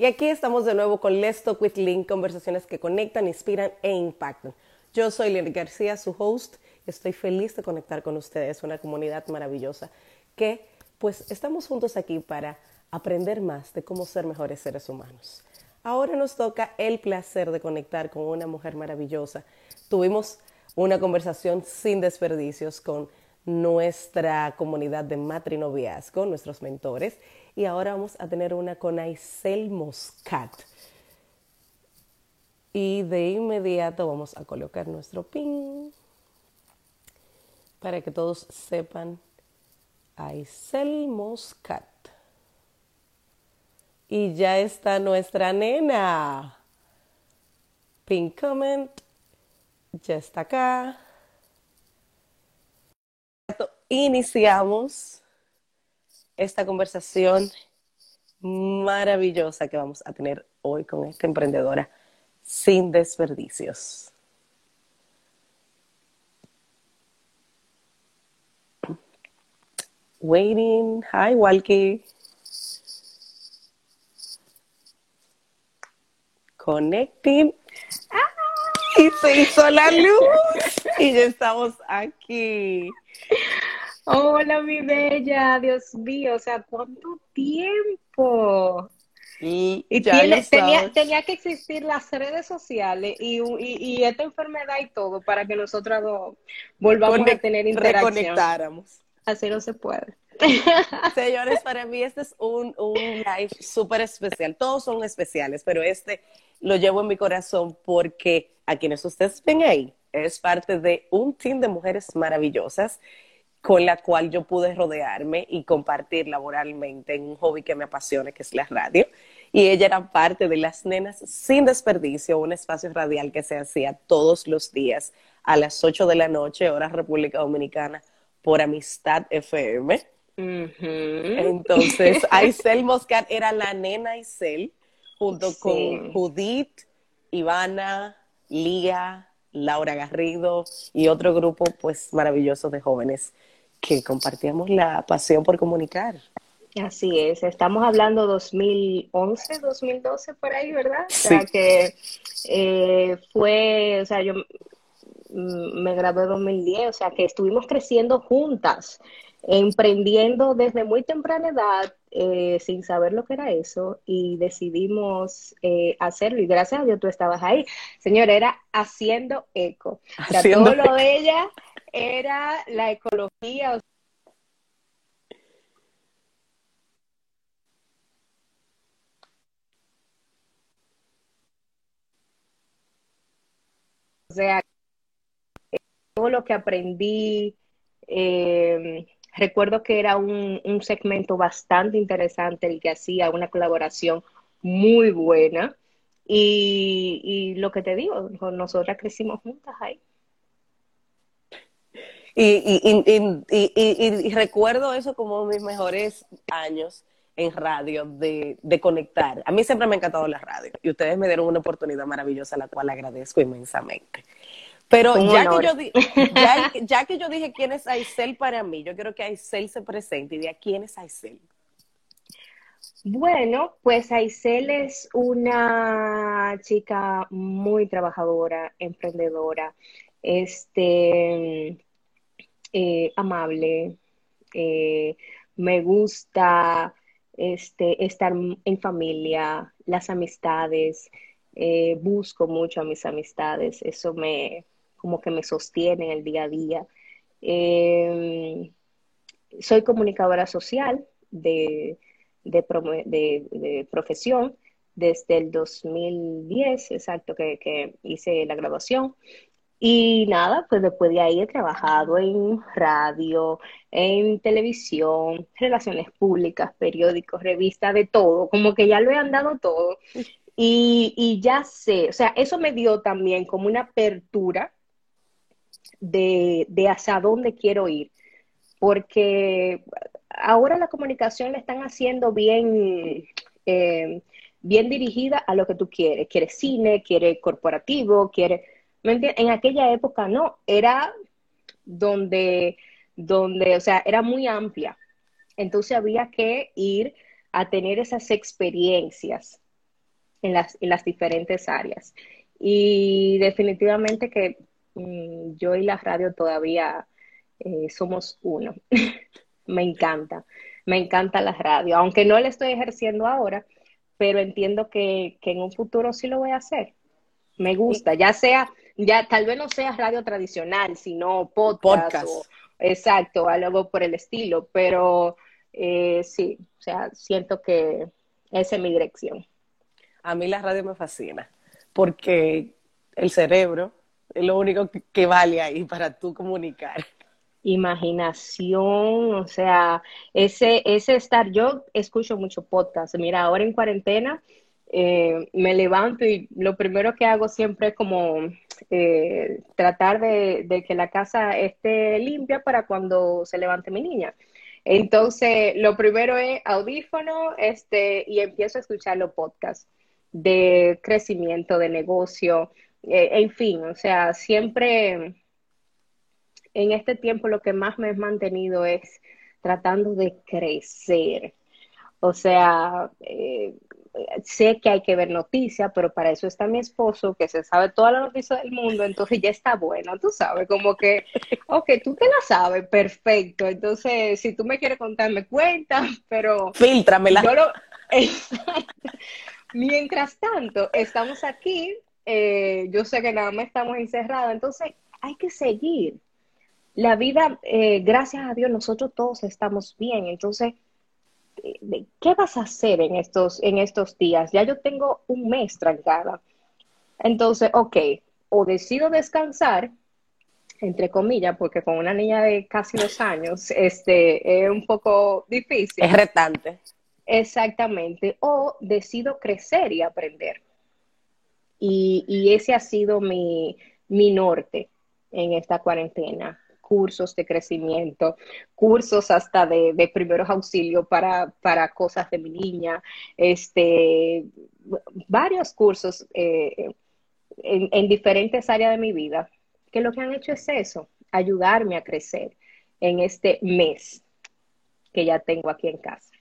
Y aquí estamos de nuevo con Let's Talk with Link, conversaciones que conectan, inspiran e impactan. Yo soy Lynn García, su host, estoy feliz de conectar con ustedes, una comunidad maravillosa que pues estamos juntos aquí para aprender más de cómo ser mejores seres humanos. Ahora nos toca el placer de conectar con una mujer maravillosa. Tuvimos una conversación sin desperdicios con nuestra comunidad de matrinoviazgo, nuestros mentores, y ahora vamos a tener una con Aisel Moscat. Y de inmediato vamos a colocar nuestro pin para que todos sepan Aisel Moscat. Y ya está nuestra nena. Pin comment. Ya está acá. Iniciamos esta conversación maravillosa que vamos a tener hoy con esta emprendedora sin desperdicios. Waiting. Hi, Walkie. Connecting. Y se hizo la luz. Y ya estamos aquí. Hola, mi bella, Dios mío, o sea, ¿cuánto tiempo? Y, Y ya tiene- lo tenía, tenía que existir las redes sociales y, y, y esta enfermedad y todo para que nosotras dos volvamos a tener interacción. reconectáramos. Así no se puede. Señores, para mí este es un, un live súper especial. Todos son especiales, pero este lo llevo en mi corazón porque a quienes ustedes ven ahí es parte de un team de mujeres maravillosas con la cual yo pude rodearme y compartir laboralmente en un hobby que me apasiona, que es la radio. Y ella era parte de las nenas sin desperdicio, un espacio radial que se hacía todos los días a las 8 de la noche, hora República Dominicana, por Amistad FM. Entonces, Aisel Moscat era la nena Aisel, junto Sí. con Judith, Ivana, Lía, Laura Garrido y otro grupo pues maravilloso de jóvenes que compartíamos la pasión por comunicar. Así es, estamos hablando 2011, 2012 por ahí, ¿verdad? O sea Sí. que eh, fue, o sea, yo me gradué en 2010, o sea que estuvimos creciendo juntas, emprendiendo desde muy temprana edad, eh, sin saber lo que era eso, y decidimos eh, hacerlo, y gracias a Dios tú estabas ahí. Señora, era haciendo eco. O sea, Haciendo todo lo de ella era la ecología, o sea, todo lo que aprendí, eh, recuerdo que era un, un segmento bastante interesante el que hacía una colaboración muy buena. Y, y lo que te digo, nosotras crecimos juntas ahí. Y, y, y, y- y- y- y recuerdo eso como mis mejores años en radio de, de conectar. A mí siempre me ha encantado la radio y ustedes me dieron una oportunidad maravillosa, la cual agradezco inmensamente. Pero ya que, yo di- ya, ya que yo dije quién es Aisel para mí, yo quiero que Aisel se presente y diga quién es Aisel. Bueno, pues Aisel es una chica muy trabajadora, emprendedora, este, eh, amable, eh, me gusta este, estar en familia, las amistades, eh, busco mucho a mis amistades, eso me, como que me sostiene en el día a día. Eh, soy comunicadora social de- de profesión desde el 2010, exacto, que, que hice la graduación. Y nada, pues después de ahí he trabajado en radio, en televisión, relaciones públicas, periódicos, revistas, de todo, como que ya lo he andado todo. Y, y ya sé, o sea, eso me dio también como una apertura de, de hacia dónde quiero ir, porque ahora la comunicación la están haciendo bien, eh, bien dirigida a lo que tú quieres. Quieres cine, quieres corporativo, quieres... En aquella época no, era donde, donde, o sea, era muy amplia. Entonces había que ir a tener esas experiencias en las, en las diferentes áreas. Y definitivamente que mm, yo y la radio todavía eh, somos uno. me encanta, me encanta la radio, aunque no la estoy ejerciendo ahora, pero entiendo que, que en un futuro sí lo voy a hacer. Me gusta, ya sea, ya tal vez no sea radio tradicional, sino podcast, exacto, algo por el estilo, pero eh, sí, o sea, siento que esa es mi dirección. A mí la radio me fascina, porque el cerebro es lo único que vale ahí para tú comunicar. Imaginación, o sea, ese, ese estar, yo escucho mucho podcast, mira, ahora en cuarentena eh, me levanto y lo primero que hago siempre es como eh, tratar de, que la casa esté limpia para cuando se levante mi niña. Entonces, lo primero es audífono este, y empiezo a escuchar los podcasts de crecimiento, de negocio, eh, en fin, o sea, siempre en este tiempo lo que más me he mantenido es tratando de crecer. O sea, eh, sé que hay que ver noticias, pero para eso está mi esposo, que se sabe toda la noticia del mundo, entonces ya está bueno, tú sabes, como que, ok, tú te la sabes, perfecto, entonces si tú me quieres contar, me cuentas, pero... Filtramela. Yo lo... Mientras tanto, estamos aquí, eh, yo sé que nada más estamos encerrados, entonces hay que seguir, la vida, eh, gracias a Dios, nosotros todos estamos bien. Entonces, ¿qué vas a hacer en estos, en estos días? Ya yo tengo un mes trancada. Entonces, ok, o decido descansar, entre comillas, porque con una niña de casi dos años, este, es un poco difícil. Es retante. Exactamente. O decido crecer y aprender. Y, y ese ha sido mi, mi norte en esta cuarentena cursos de crecimiento, cursos hasta de, primeros auxilios para, cosas de mi niña, este, varios cursos eh, en, diferentes áreas de mi vida, que lo que han hecho es eso, ayudarme a crecer en este mes que ya tengo aquí en casa.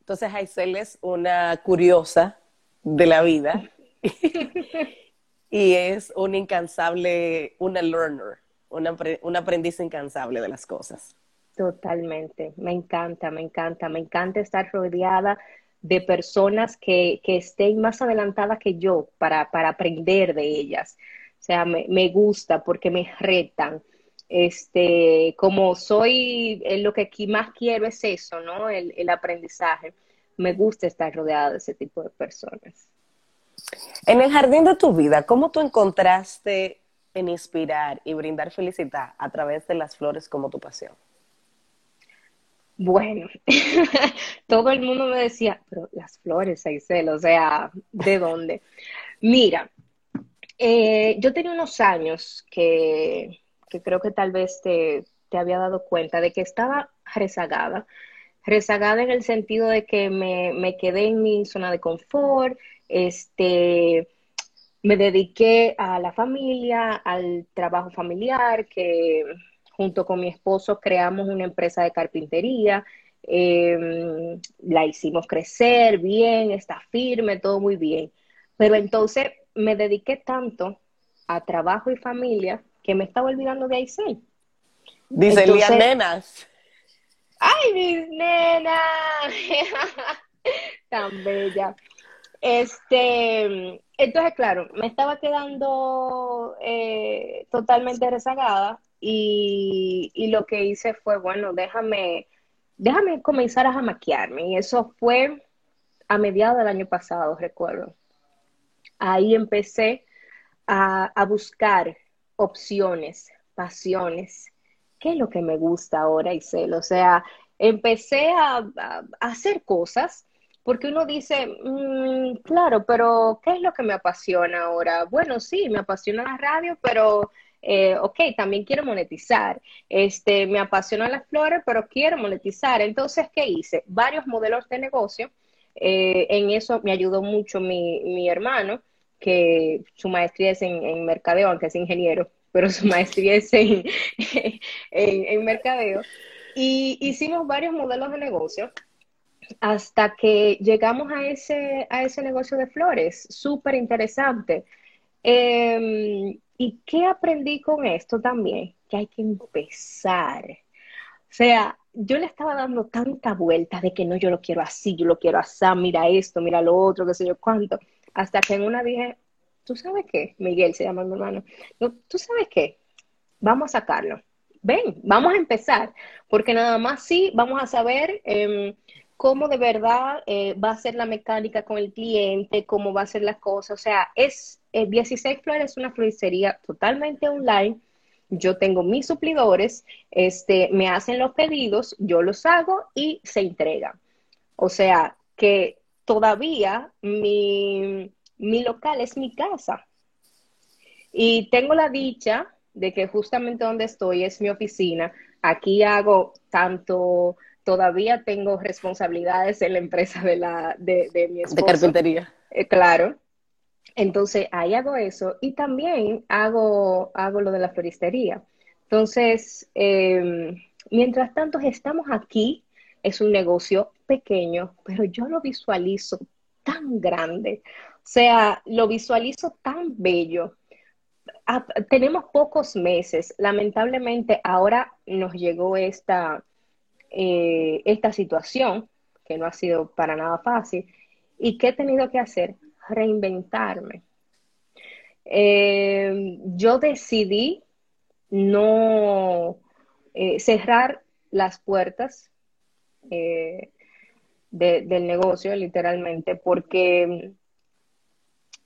Entonces, Aisel es una curiosa de la vida y es un incansable, una learner un aprendiz incansable de las cosas. Totalmente, me encanta, me encanta, me encanta estar rodeada de personas que, estén más adelantadas que yo para, aprender de ellas. O sea, me, gusta porque me retan. Este, como soy, eh, lo que aquí más quiero es eso, ¿no? El, el aprendizaje. Me gusta estar rodeada de ese tipo de personas. En el jardín de tu vida, ¿cómo tú encontraste en inspirar y brindar felicidad a través de las flores como tu pasión? Bueno, todo el mundo me decía, pero las flores, Aisel, o sea, ¿de dónde? Mira, eh, yo tenía unos años que, creo que tal vez te, te, había dado cuenta de que estaba rezagada, rezagada en el sentido de que me, me quedé en mi zona de confort, este, me dediqué a la familia, al trabajo familiar, que junto con mi esposo creamos una empresa de carpintería. Em, la hicimos crecer bien, está firme, todo muy bien. Pero entonces me dediqué tanto a trabajo y familia que me estaba olvidando de Aisel. Dice Lía Nenas. ¡Ay, mis nenas! Tan bella. Este, entonces, claro, me estaba quedando eh, totalmente rezagada y, lo que hice fue, bueno, déjame, déjame comenzar a maquiarme. Y eso fue a mediados del año pasado, recuerdo. Ahí empecé a, buscar opciones, pasiones. ¿Qué es lo que me gusta ahora, Isel? O sea, empecé a hacer cosas porque uno dice, mm, claro, pero ¿qué es lo que me apasiona ahora? Bueno, sí, me apasiona la radio, pero, eh, ok, también quiero monetizar. Este, me apasiona las flores, pero quiero monetizar. Entonces, ¿qué hice? Varios modelos de negocio. Eh, en eso me ayudó mucho mi, mi hermano, que su maestría es en, mercadeo, aunque es ingeniero, pero su maestría es en, en mercadeo. Y hicimos varios modelos de negocio hasta que llegamos a ese, a ese negocio de flores, súper interesante. Em, ¿Y qué aprendí con esto también? Que hay que empezar. O sea, yo le estaba dando tanta vuelta de que no, yo lo quiero así, yo lo quiero así, mira esto, mira lo otro, qué sé yo cuánto, hasta que en una dije, ¿tú sabes qué? Miguel se llama mi hermano. ¿Tú sabes qué? Vamos a sacarlo. Ven, vamos a empezar, porque nada más sí vamos a saber em, cómo de verdad eh, va a ser la mecánica con el cliente, cómo va a ser la cosa. O sea, es 16 eh, Flores es una floristería totalmente online. Yo tengo mis suplidores, este, me hacen los pedidos, yo los hago y se entregan. O sea, que todavía mi, mi local es mi casa. Y tengo la dicha de que justamente donde estoy es mi oficina. Aquí hago tanto todavía tengo responsabilidades en la empresa de, la, de, mi esposo. De carpintería. Eh, claro. Entonces, ahí hago eso y también hago, hago lo de la floristería. Entonces, em, mientras tanto, estamos aquí, es un negocio pequeño, pero yo lo visualizo tan grande, o sea, lo visualizo tan bello. Tenemos pocos meses, lamentablemente ahora nos llegó esta, eh, esta situación, que no ha sido para nada fácil, y qué he tenido que hacer, reinventarme. Eh, yo decidí no eh, cerrar las puertas del negocio, literalmente, porque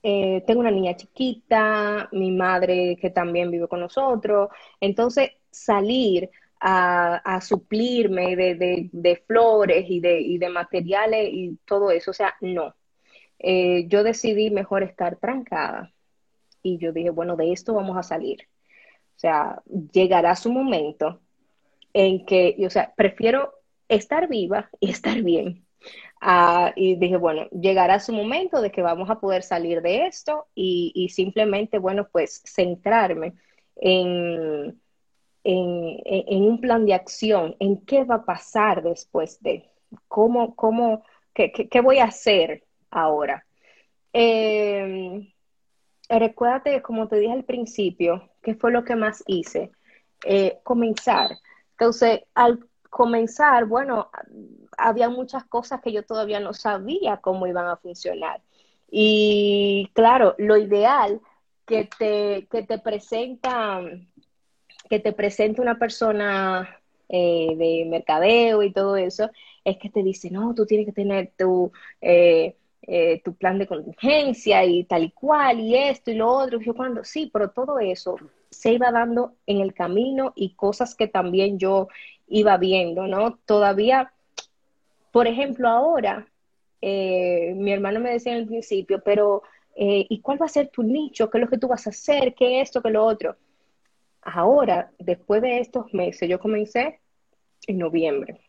tengo una niña chiquita, mi madre que también vive con nosotros, entonces salir a, suplirme de, flores y de, y de materiales y todo eso. O sea, no. Eh, yo decidí mejor estar trancada y yo dije, bueno, de esto vamos a salir. O sea, llegará su momento en que, o sea, prefiero estar viva y estar bien. Ah, y dije, bueno, llegará su momento de que vamos a poder salir de esto y, y simplemente, bueno, pues centrarme en, en, un plan de acción, en qué va a pasar después de, cómo, cómo, qué, qué, voy a hacer ahora. Eh, recuérdate, como te dije al principio, qué fue lo que más hice. Eh, comenzar. Entonces, al comenzar, bueno, había muchas cosas que yo todavía no sabía cómo iban a funcionar. Y claro, lo ideal que te, que te presentan que te presente una persona eh, de mercadeo y todo eso, es que te dice, no, tú tienes que tener tu, eh, eh, tu plan de contingencia y tal y cual, y esto y lo otro. Yo cuando, sí, pero todo eso se iba dando en el camino y cosas que también yo iba viendo, ¿no? Todavía, por ejemplo, ahora, mi hermano me decía en el principio, pero, ¿y cuál va a ser tu nicho? ¿Qué es lo que tú vas a hacer? ¿Qué esto? ¿Qué lo otro? Ahora, después de estos meses, yo comencé en noviembre.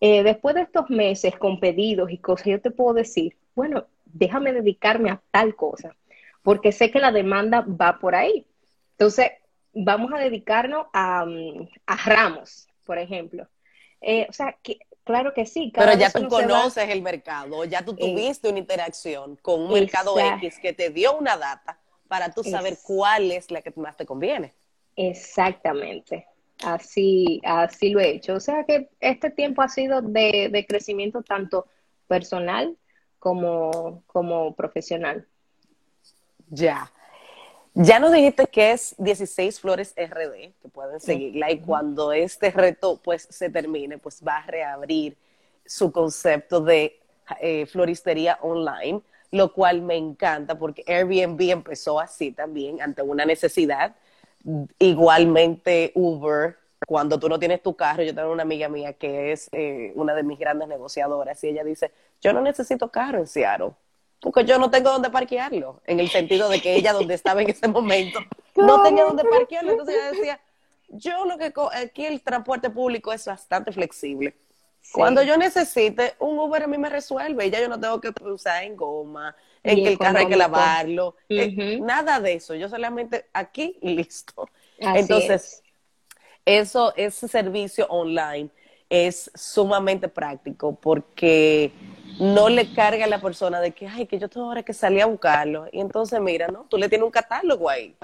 Eh, después de estos meses con pedidos y cosas, yo te puedo decir, bueno, déjame dedicarme a tal cosa, porque sé que la demanda va por ahí. Entonces, vamos a dedicarnos a, mm, ramos, por ejemplo. Eh, o sea, que, claro que sí. Pero ya tú conoces el mercado, ya tú tuviste una interacción con un mercado X que te dio una data para tú saber cuál es la que más te conviene. Exactamente. Así, así lo he hecho. O sea que este tiempo ha sido de, crecimiento tanto personal como, como profesional. Ya. Ya nos dijiste que es 16 Flores RD, que pueden seguirla, y cuando este reto pues se termine, pues va a reabrir su concepto de eh, floristería online, lo cual me encanta porque Airbnb empezó así también, ante una necesidad Igualmente Uber, cuando tú no tienes tu carro, yo tengo una amiga mía que es eh, una de mis grandes negociadoras y ella dice, yo no necesito carro en Seattle, porque yo no tengo dónde parquearlo, en el sentido de que ella donde estaba en ese momento no tenía dónde parquearlo, entonces ella decía, yo lo que aquí el transporte público es bastante flexible. Cuando yo necesite, un Uber a mí me resuelve y ya yo no tengo que usar en goma, en que el carro hay que lavarlo, eh, nada de eso, yo solamente aquí y listo. Entonces, eso, ese servicio online es sumamente práctico porque no le carga a la persona de que, ay, que yo tengo ahora que salir a buscarlo. Y entonces, mira, ¿no? Tú le tienes un catálogo ahí.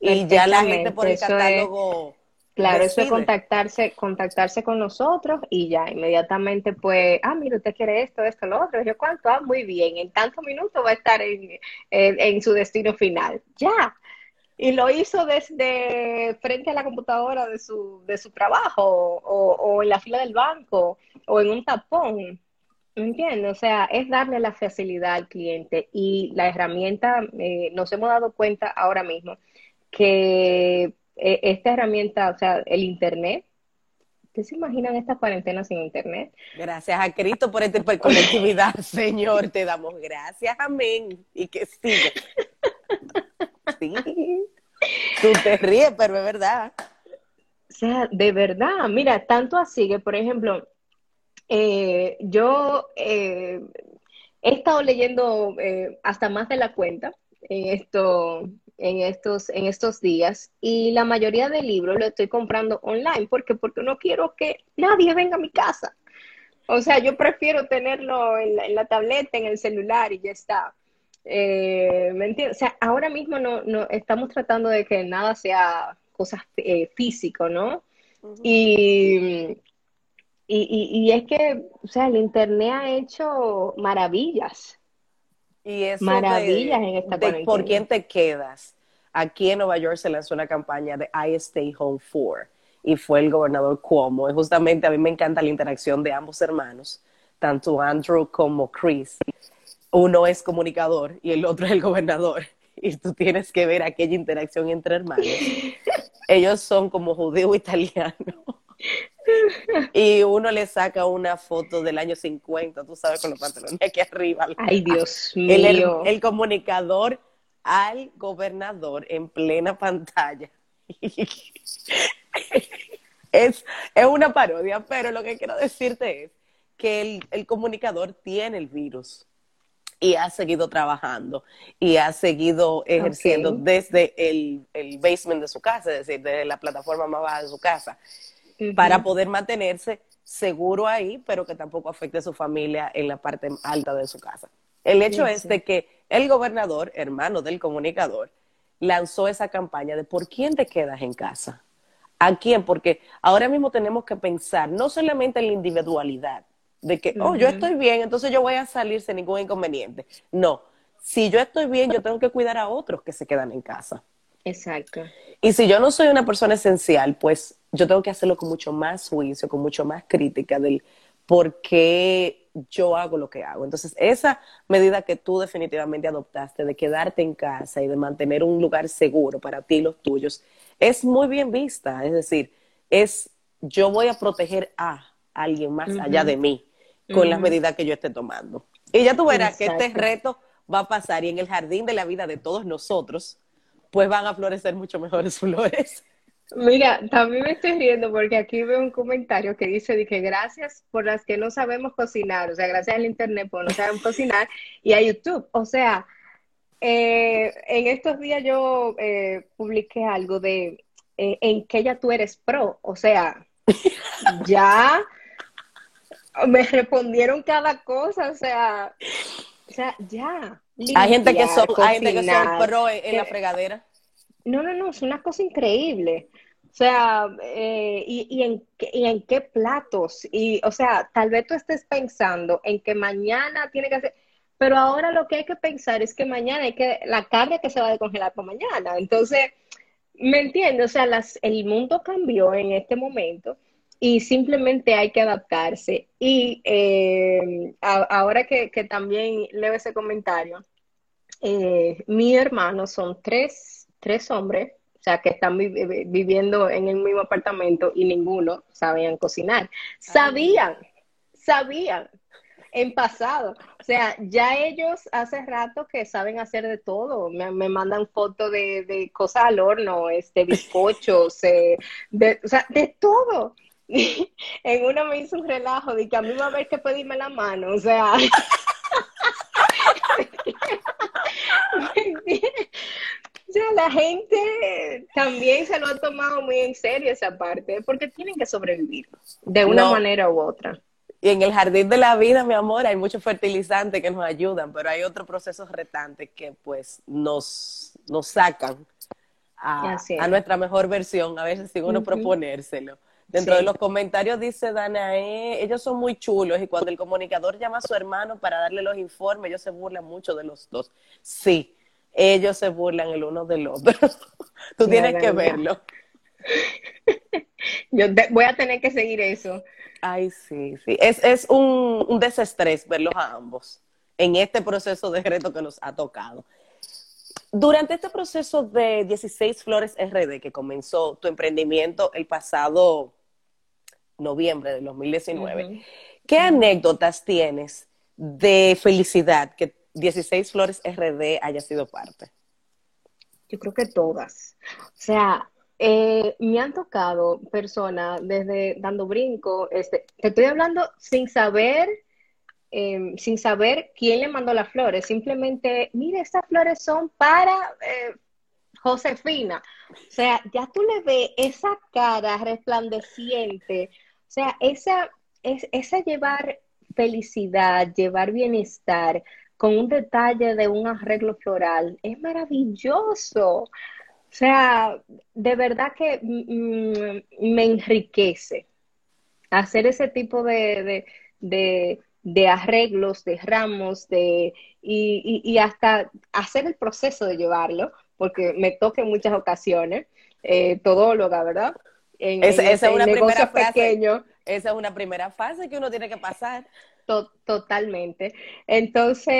Y ya la gente por el catálogo... Claro, eso es contactarse, contactarse con nosotros y ya inmediatamente pues, ah, mira, usted quiere esto, esto, lo otro. Yo, ¿cuánto? Ah, muy bien, en tantos minutos va a estar en, en, su destino final. Ya. Y lo hizo desde frente a la computadora de su, de su trabajo o, o en la fila del banco o en un tapón. Entiendo, o sea, es darle la facilidad al cliente y la herramienta, eh, nos hemos dado cuenta ahora mismo que eh, esta herramienta, o sea, el Internet, ¿ustedes se imaginan esta cuarentena sin Internet? Gracias a Cristo por esta conectividad, Señor, te damos gracias, amén, y que siga. Sí, tú te ríes, pero es verdad. O sea, de verdad, mira, tanto así que, por ejemplo, eh, yo eh, he estado leyendo hasta más de la cuenta en esto, en estos, en estos días y la mayoría de libros lo estoy comprando online. porque Porque no quiero que nadie venga a mi casa. O sea, yo prefiero tenerlo en la, tableta, en el celular y ya está. Eh, ¿Me entiendes? O sea, ahora mismo no, no estamos tratando de que nada sea cosas eh, físico, ¿no? y, y, y, es que, o sea, el Internet ha hecho maravillas. Y eso Maravillas en esta de ¿Por quién te quedas? Aquí en Nueva York se lanzó una campaña de I Stay Home For y fue el gobernador Cuomo. Y justamente a mí me encanta la interacción de ambos hermanos, tanto Andrew como Chris. Uno es comunicador y el otro es el gobernador. Y tú tienes que ver aquella interacción entre hermanos. Ellos son como judío italiano. Y uno le saca una foto del año 50, tú sabes, con los pantalones aquí arriba. Ay, Dios mío. El, comunicador al gobernador en plena pantalla. es, es una parodia, pero lo que quiero decirte es que el, el comunicador tiene el virus y ha seguido trabajando y ha seguido ejerciendo desde el, el, basement de su casa, es decir, desde la plataforma más baja de su casa para poder mantenerse seguro ahí, pero que tampoco afecte a su familia en la parte alta de su casa. El hecho es de que el gobernador, hermano del comunicador, lanzó esa campaña de ¿por quién te quedas en casa? ¿A quién? Porque ahora mismo tenemos que pensar no solamente en la individualidad, de que, oh, yo estoy bien, entonces yo voy a salir sin ningún inconveniente. No, si yo estoy bien, yo tengo que cuidar a otros que se quedan en casa. Exacto. Y si yo no soy una persona esencial, pues yo tengo que hacerlo con mucho más juicio, con mucho más crítica del por qué yo hago lo que hago. Entonces, esa medida que tú definitivamente adoptaste de quedarte en casa y de mantener un lugar seguro para ti y los tuyos, es muy bien vista. Es decir, es yo voy a proteger a alguien más allá de mí con las medidas que yo esté tomando. Y ya tú verás que este reto va a pasar y en el jardín de la vida de todos nosotros, pues van a florecer mucho mejores flores. Mira, también me estoy riendo porque aquí veo un comentario que dice que gracias por las que no sabemos cocinar, o sea, gracias al internet por no sabemos cocinar y a YouTube. O sea, eh, en estos días yo eh, publiqué algo de eh, en que ya tú eres pro, o sea, ya me respondieron cada cosa, o sea, o sea, ya. hay gente que son, hay gente que son pro en la fregadera. No, no, no, es una cosa increíble. O sea, eh, y, y, en, y, en, qué platos. Y, o sea, tal vez tú estés pensando en que mañana tiene que hacer, pero ahora lo que hay que pensar es que mañana hay que, la carne que se va a descongelar para mañana. Entonces, ¿me entiendes? O sea, las, el mundo cambió en este momento y simplemente hay que adaptarse. Y eh, ahora que, que, también leo ese comentario, eh, mi hermano son tres tres hombres, o sea, que están viviendo en el mismo apartamento y ninguno sabían cocinar. Sabían, sabían en pasado. O sea, ya ellos hace rato que saben hacer de todo. Me, mandan fotos de, cosas al horno, este, bizcochos, eh, de, o sea, de todo. en uno me hizo un relajo de que a mí va a haber que pedirme la mano, o sea. la gente también se lo ha tomado muy en serio esa parte, porque tienen que sobrevivir de una manera u otra. Y en el jardín de la vida, mi amor, hay muchos fertilizantes que nos ayudan, pero hay otros procesos retantes que pues nos, nos sacan a, nuestra mejor versión, a veces sin uno proponérselo. Dentro de los comentarios dice Danae, ellos son muy chulos y cuando el comunicador llama a su hermano para darle los informes, ellos se burlan mucho de los dos. Sí, ellos se burlan el uno del otro. Tú tienes que verlo. Yo voy a tener que seguir eso. Ay, sí, sí. Es, es un, un desestrés verlos a ambos en este proceso de reto que nos ha tocado. Durante este proceso de 16 Flores RD que comenzó tu emprendimiento el pasado noviembre de 2019, ¿qué anécdotas tienes de felicidad que 16 Flores RD haya sido parte? Yo creo que todas. O sea, eh, me han tocado personas desde dando brinco, este, te estoy hablando sin saber, em, sin saber quién le mandó las flores, simplemente, mire, estas flores son para eh, Josefina. O sea, ya tú le ves esa cara resplandeciente, sea, esa, es, esa llevar felicidad, llevar bienestar, con un detalle de un arreglo floral. Es maravilloso. O sea, de verdad que mm, me enriquece hacer ese tipo de, arreglos, de ramos, de, y, hasta hacer el proceso de llevarlo, porque me toca en muchas ocasiones, eh, todóloga, ¿verdad? En, esa, es una primera. Esa es una primera fase que uno tiene que pasar totalmente. Entonces,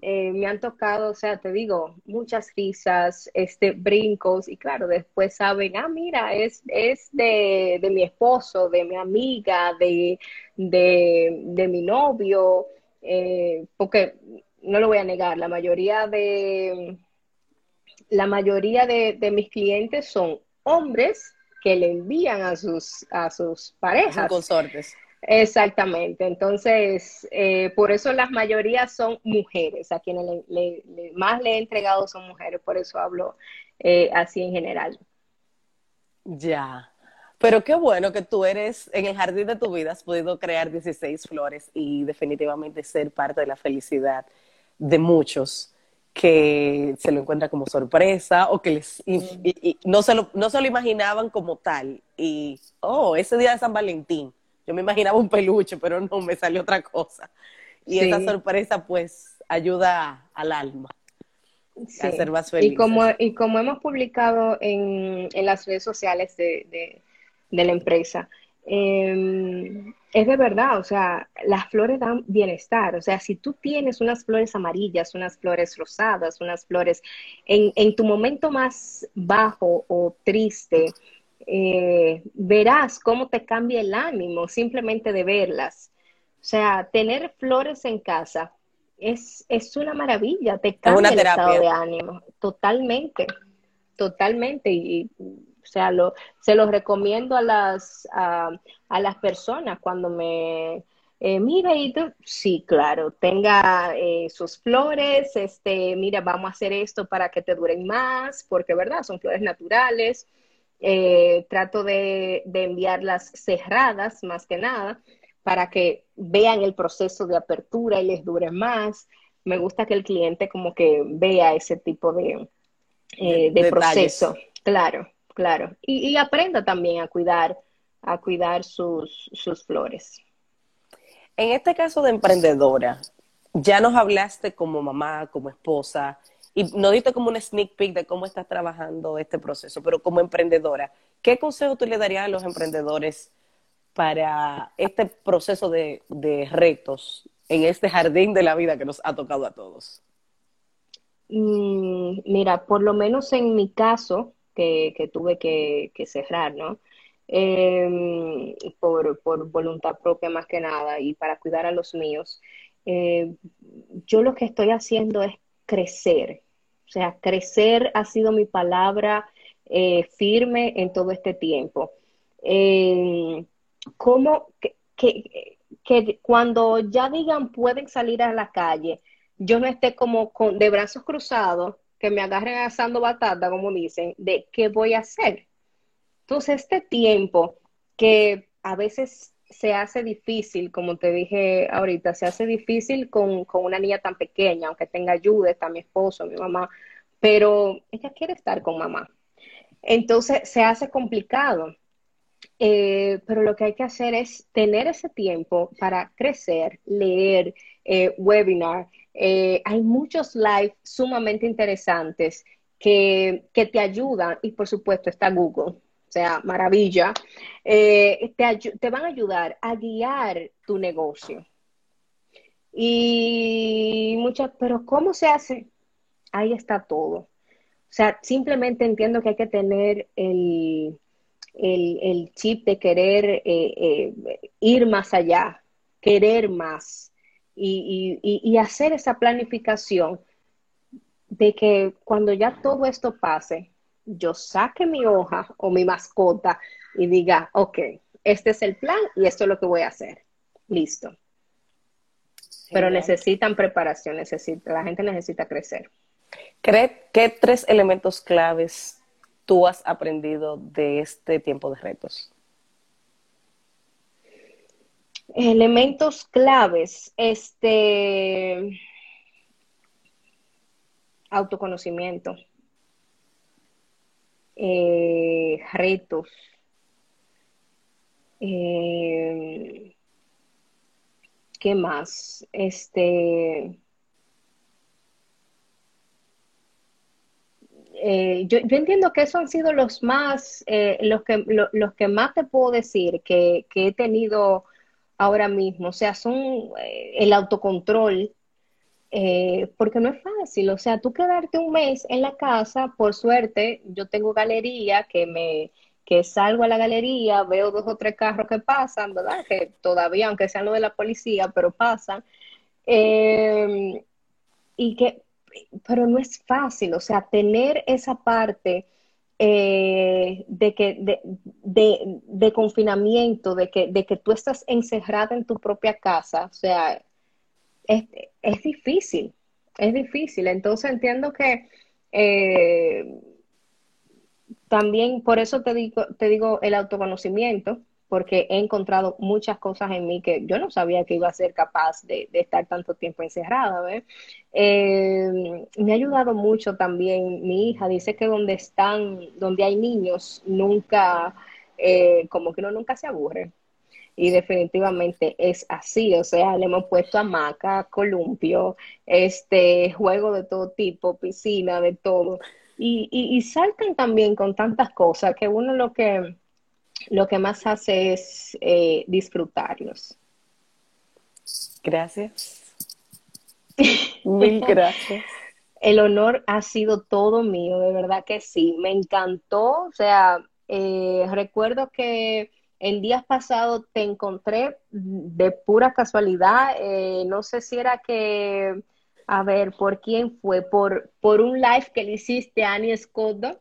eh, me han tocado, o sea, te digo, muchas risas, este, brincos, y claro, después saben, ah, mira, es, es de, mi esposo, de mi amiga, de, de, mi novio, eh, porque no lo voy a negar, la mayoría de la mayoría de, mis clientes son hombres que le envían a sus a sus parejas. A sus consortes. Exactamente, entonces eh, por eso las mayorías son mujeres, a quienes le, más le he entregado son mujeres, por eso hablo eh, así en general. Ya, pero qué bueno que tú eres, en el jardín de tu vida has podido crear 16 flores y definitivamente ser parte de la felicidad de muchos que se lo encuentran como sorpresa o que les no, se lo, no se lo imaginaban como tal. Y, oh, ese día de San Valentín yo me imaginaba un peluche, pero no, me salió otra cosa. Y esa sorpresa, pues, ayuda al alma a ser más feliz. Y como, y como hemos publicado en, las redes sociales de, la empresa, em, es de verdad, o sea, las flores dan bienestar. O sea, si tú tienes unas flores amarillas, unas flores rosadas, unas flores en, en tu momento más bajo o triste, eh, verás cómo te cambia el ánimo simplemente de verlas. O sea, tener flores en casa es, es una maravilla, te cambia el estado de ánimo, totalmente, totalmente. Y, sea, lo, se los recomiendo a las, a, las personas cuando me, eh, mira, y tú, sí, claro, tenga eh, sus flores, este, mira, vamos a hacer esto para que te duren más, porque, ¿verdad? Son flores naturales. Eh, trato de, enviarlas cerradas más que nada para que vean el proceso de apertura y les dure más. Me gusta que el cliente como que vea ese tipo de, eh, proceso. Claro, claro. Y, aprenda también a cuidar, a cuidar sus, sus flores. En este caso de emprendedora, ya nos hablaste como mamá, como esposa, y no diste como un sneak peek de cómo estás trabajando este proceso, pero como emprendedora, ¿qué consejo tú le darías a los emprendedores para este proceso de, retos en este jardín de la vida que nos ha tocado a todos? Mm, mira, por lo menos en mi caso, que, tuve que, cerrar, ¿no? Em, por, voluntad propia más que nada y para cuidar a los míos, eh, yo lo que estoy haciendo es crecer, o sea, crecer ha sido mi palabra eh, firme en todo este tiempo. Eh, ¿Cómo que, cuando ya digan pueden salir a la calle, yo no esté como con, de brazos cruzados que me agarren asando batata, como dicen, de qué voy a hacer. Entonces, este tiempo que a veces se hace difícil, como te dije ahorita, se hace difícil con, una niña tan pequeña, aunque tenga ayuda, está mi esposo, mi mamá, pero ella quiere estar con mamá. Entonces se hace complicado. Eh, pero lo que hay que hacer es tener ese tiempo para crecer, leer, eh, webinar. Eh, hay muchos live sumamente interesantes que, que te ayudan y por supuesto está Google o sea, maravilla, eh, te, van a ayudar a guiar tu negocio. Y muchas, pero ¿cómo se hace? Ahí está todo. O sea, simplemente entiendo que hay que tener el, el, chip de querer eh, ir más allá, querer más y, y hacer esa planificación de que cuando ya todo esto pase, yo saque mi hoja o mi mascota y diga, ok, este es el plan y esto es lo que voy a hacer. Listo. Pero necesitan preparación, necesita, la gente necesita crecer. ¿Qué tres elementos claves tú has aprendido de este tiempo de retos? Elementos claves, este autoconocimiento eh, retos. Eh, ¿Qué más? Este. Eh, yo, entiendo que esos han sido los más, los, que, los que más te puedo decir que, que, he tenido ahora mismo. O sea, son el autocontrol, eh, porque no es fácil, o sea, tú quedarte un mes en la casa, por suerte, yo tengo galería que me que salgo a la galería, veo dos o tres carros que pasan, ¿verdad? Que todavía, aunque sean lo de la policía, pero pasan. Em, y que, pero no es fácil, o sea, tener esa parte eh, de, que, de, de, de, confinamiento, de que, de que tú estás encerrada en tu propia casa, o sea, es, difícil, es difícil. Entonces entiendo que eh, también por eso te digo, te digo el autoconocimiento, porque he encontrado muchas cosas en mí que yo no sabía que iba a ser capaz de, estar tanto tiempo encerrada. Eh, me ha ayudado mucho también mi hija, dice que donde están, donde hay niños, nunca, eh, como que uno nunca se aburre. Y definitivamente es así, o sea, le hemos puesto hamaca, columpio, este, juego de todo tipo, piscina, de todo, y, y, saltan también con tantas cosas que uno lo que, lo que más hace es eh, disfrutarlos. Gracias. Mil gracias. El honor ha sido todo mío, de verdad que sí, me encantó, o sea, eh, recuerdo que en días pasados te encontré de pura casualidad, eh, no sé si era que, a ver, ¿por quién fue? Por, por un live que le hiciste a Annie Scott,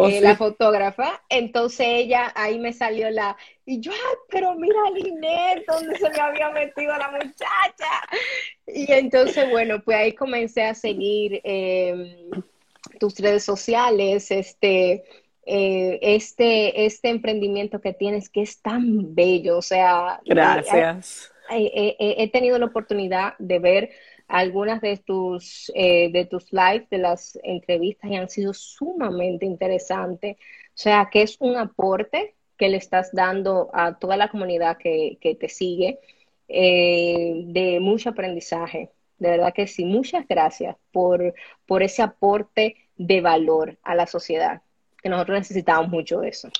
oh, eh, la fotógrafa. Entonces ella, ahí me salió la, y yo, ay, pero mira Linet, ¿dónde se me había metido la muchacha? Y entonces, bueno, pues ahí comencé a seguir em, tus redes sociales, este, eh, este, este emprendimiento que tienes que es tan bello. O sea, gracias. he tenido la oportunidad de ver algunas de tus, eh, de tus lives, de las entrevistas y han sido sumamente interesantes. O sea, que es un aporte que le estás dando a toda la comunidad que, te sigue eh, de mucho aprendizaje. De verdad que sí, muchas gracias por, por ese aporte de valor a la sociedad que nosotros necesitamos mucho eso.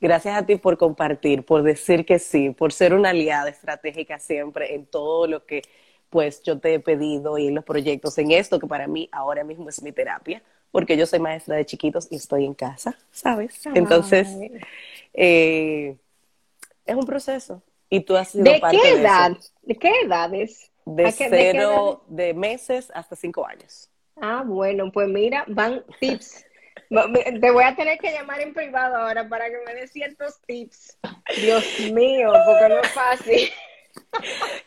Gracias a ti por compartir, por decir que sí, por ser una aliada estratégica siempre en todo lo que pues yo te he pedido y en los proyectos, en esto que para mí ahora mismo es mi terapia, porque yo soy maestra de chiquitos y estoy en casa, ¿sabes? Entonces, eh, es un proceso. Y tú has sido ¿De parte qué edad? ¿De qué edades? De cero, de meses hasta cinco años. Ah, bueno, pues mira, van tips te voy a tener que llamar en privado ahora para que me des ciertos tips. Dios mío, porque no es fácil.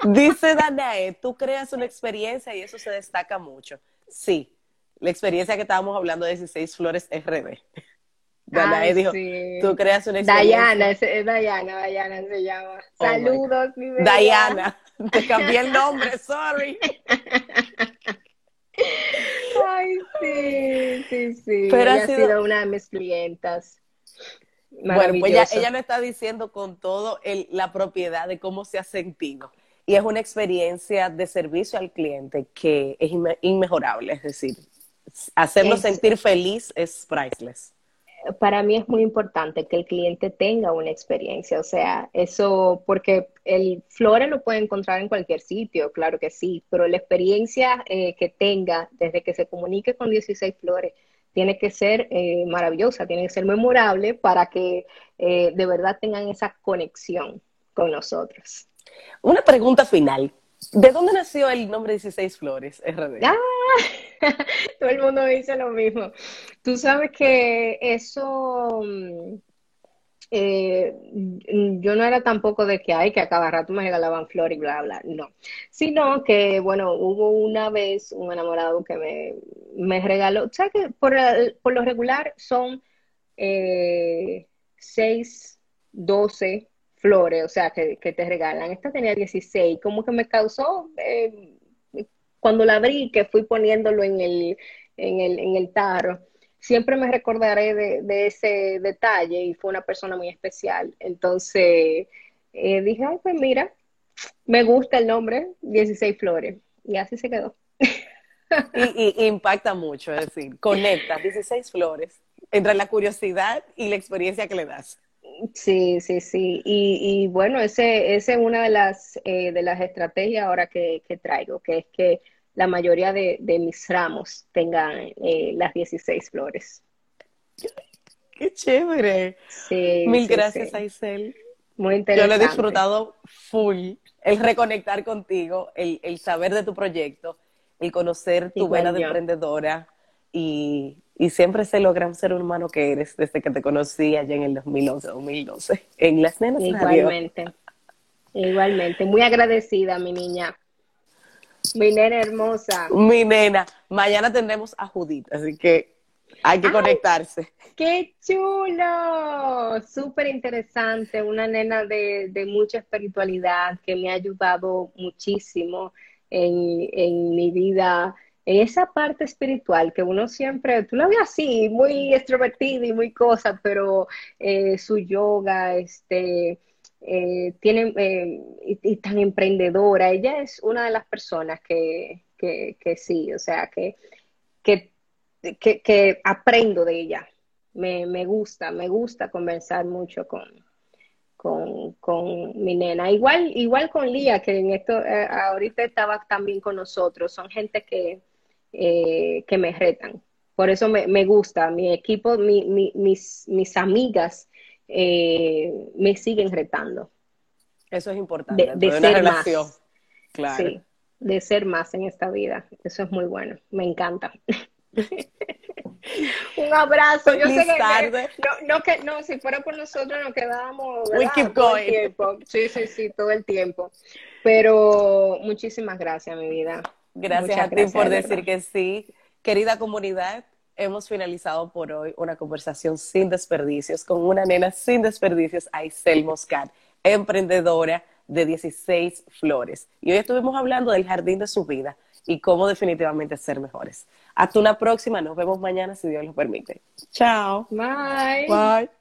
Dice Danae, tú creas una experiencia y eso se destaca mucho. Sí, la experiencia que estábamos hablando de 16 Flores RD. Danae dijo, tú creas una experiencia. Dayana, es, Dayana, Dayana se llama. Oh Saludos, mi bebé. Dayana, te cambié el nombre, sorry. Ay, sí, sí, sí. Pero ha sido... una de mis clientas. Bueno, pues ella, ella me está diciendo con todo el, la propiedad de cómo se ha sentido. Y es una experiencia de servicio al cliente que es inmejorable. Es decir, hacerlo sentir feliz es priceless para mí es muy importante que el cliente tenga una experiencia, o sea, eso, porque el Flore lo puede encontrar en cualquier sitio, claro que sí, pero la experiencia eh, que tenga desde que se comunique con 16 Flores tiene que ser eh, maravillosa, tiene que ser memorable para que eh, de verdad tengan esa conexión con nosotros. Una pregunta final. ¿De dónde nació el nombre 16 Flores, RD? Ah, todo el mundo dice lo mismo. Tú sabes que eso, mm, eh, yo no era tampoco de que, hay que a cada rato me regalaban flores y bla, bla, no. Sino que, bueno, hubo una vez un enamorado que me, me regaló, ¿sabes que por, por lo regular son eh, 6, 12 flores, o sea, que, te regalan. Esta tenía 16, como que me causó, eh, cuando la abrí, que fui poniéndolo en el, en el, en el tarro, siempre me recordaré de, ese detalle y fue una persona muy especial. Entonces eh, dije, ay, pues mira, me gusta el nombre, 16 flores, y así se quedó. Y, y, impacta mucho, es decir, conecta 16 flores entre la curiosidad y la experiencia que le das. Sí, sí, sí. Y, y bueno, ese, ese es una de las, eh, de las estrategias ahora que, traigo, que es que la mayoría de, mis ramos tengan eh, las 16 flores. Qué chévere. Sí, Mil gracias, Aisel. Muy interesante. Yo lo he disfrutado full. El reconectar contigo, el, el saber de tu proyecto, el conocer tu vena de emprendedora y y siempre se logra un ser humano que eres desde que te conocí allá en el 2011-2012, en Las Nenas Igualmente, igualmente. Muy agradecida, mi niña. Mi nena hermosa. Mi nena. Mañana tendremos a Judith, así que hay que conectarse. ¡Qué chulo! Súper interesante. Una nena de, de, mucha espiritualidad que me ha ayudado muchísimo en, en mi vida esa parte espiritual que uno siempre, tú la ves así, muy extrovertida y muy cosa, pero eh, su yoga, este, eh, tiene, eh, y, tan emprendedora, ella es una de las personas que, que, que sí, o sea, que, que, que, aprendo de ella. Me, me, gusta, me gusta conversar mucho con, con, con, mi nena. Igual, igual con Lía, que en esto ahorita estaba también con nosotros. Son gente que, eh, que me retan. Por eso me, me gusta. Mi equipo, mi, mis, mis amigas eh, me siguen retando. Eso es importante. De, ser más. Claro. Sí, de ser más en esta vida. Eso es muy bueno. Me encanta. Un abrazo. Yo sé que, no, no, que no, si fuera por nosotros nos quedábamos todo el tiempo. Sí, sí, sí, todo el tiempo. Pero muchísimas gracias, mi vida. Gracias a ti por decir que sí. Querida comunidad, hemos finalizado por hoy una conversación sin desperdicios con una nena sin desperdicios, Aisel Moscat, emprendedora de 16 flores. Y hoy estuvimos hablando del jardín de su vida y cómo definitivamente ser mejores. Hasta una próxima, nos vemos mañana si Dios lo permite. Chao. Bye. Bye.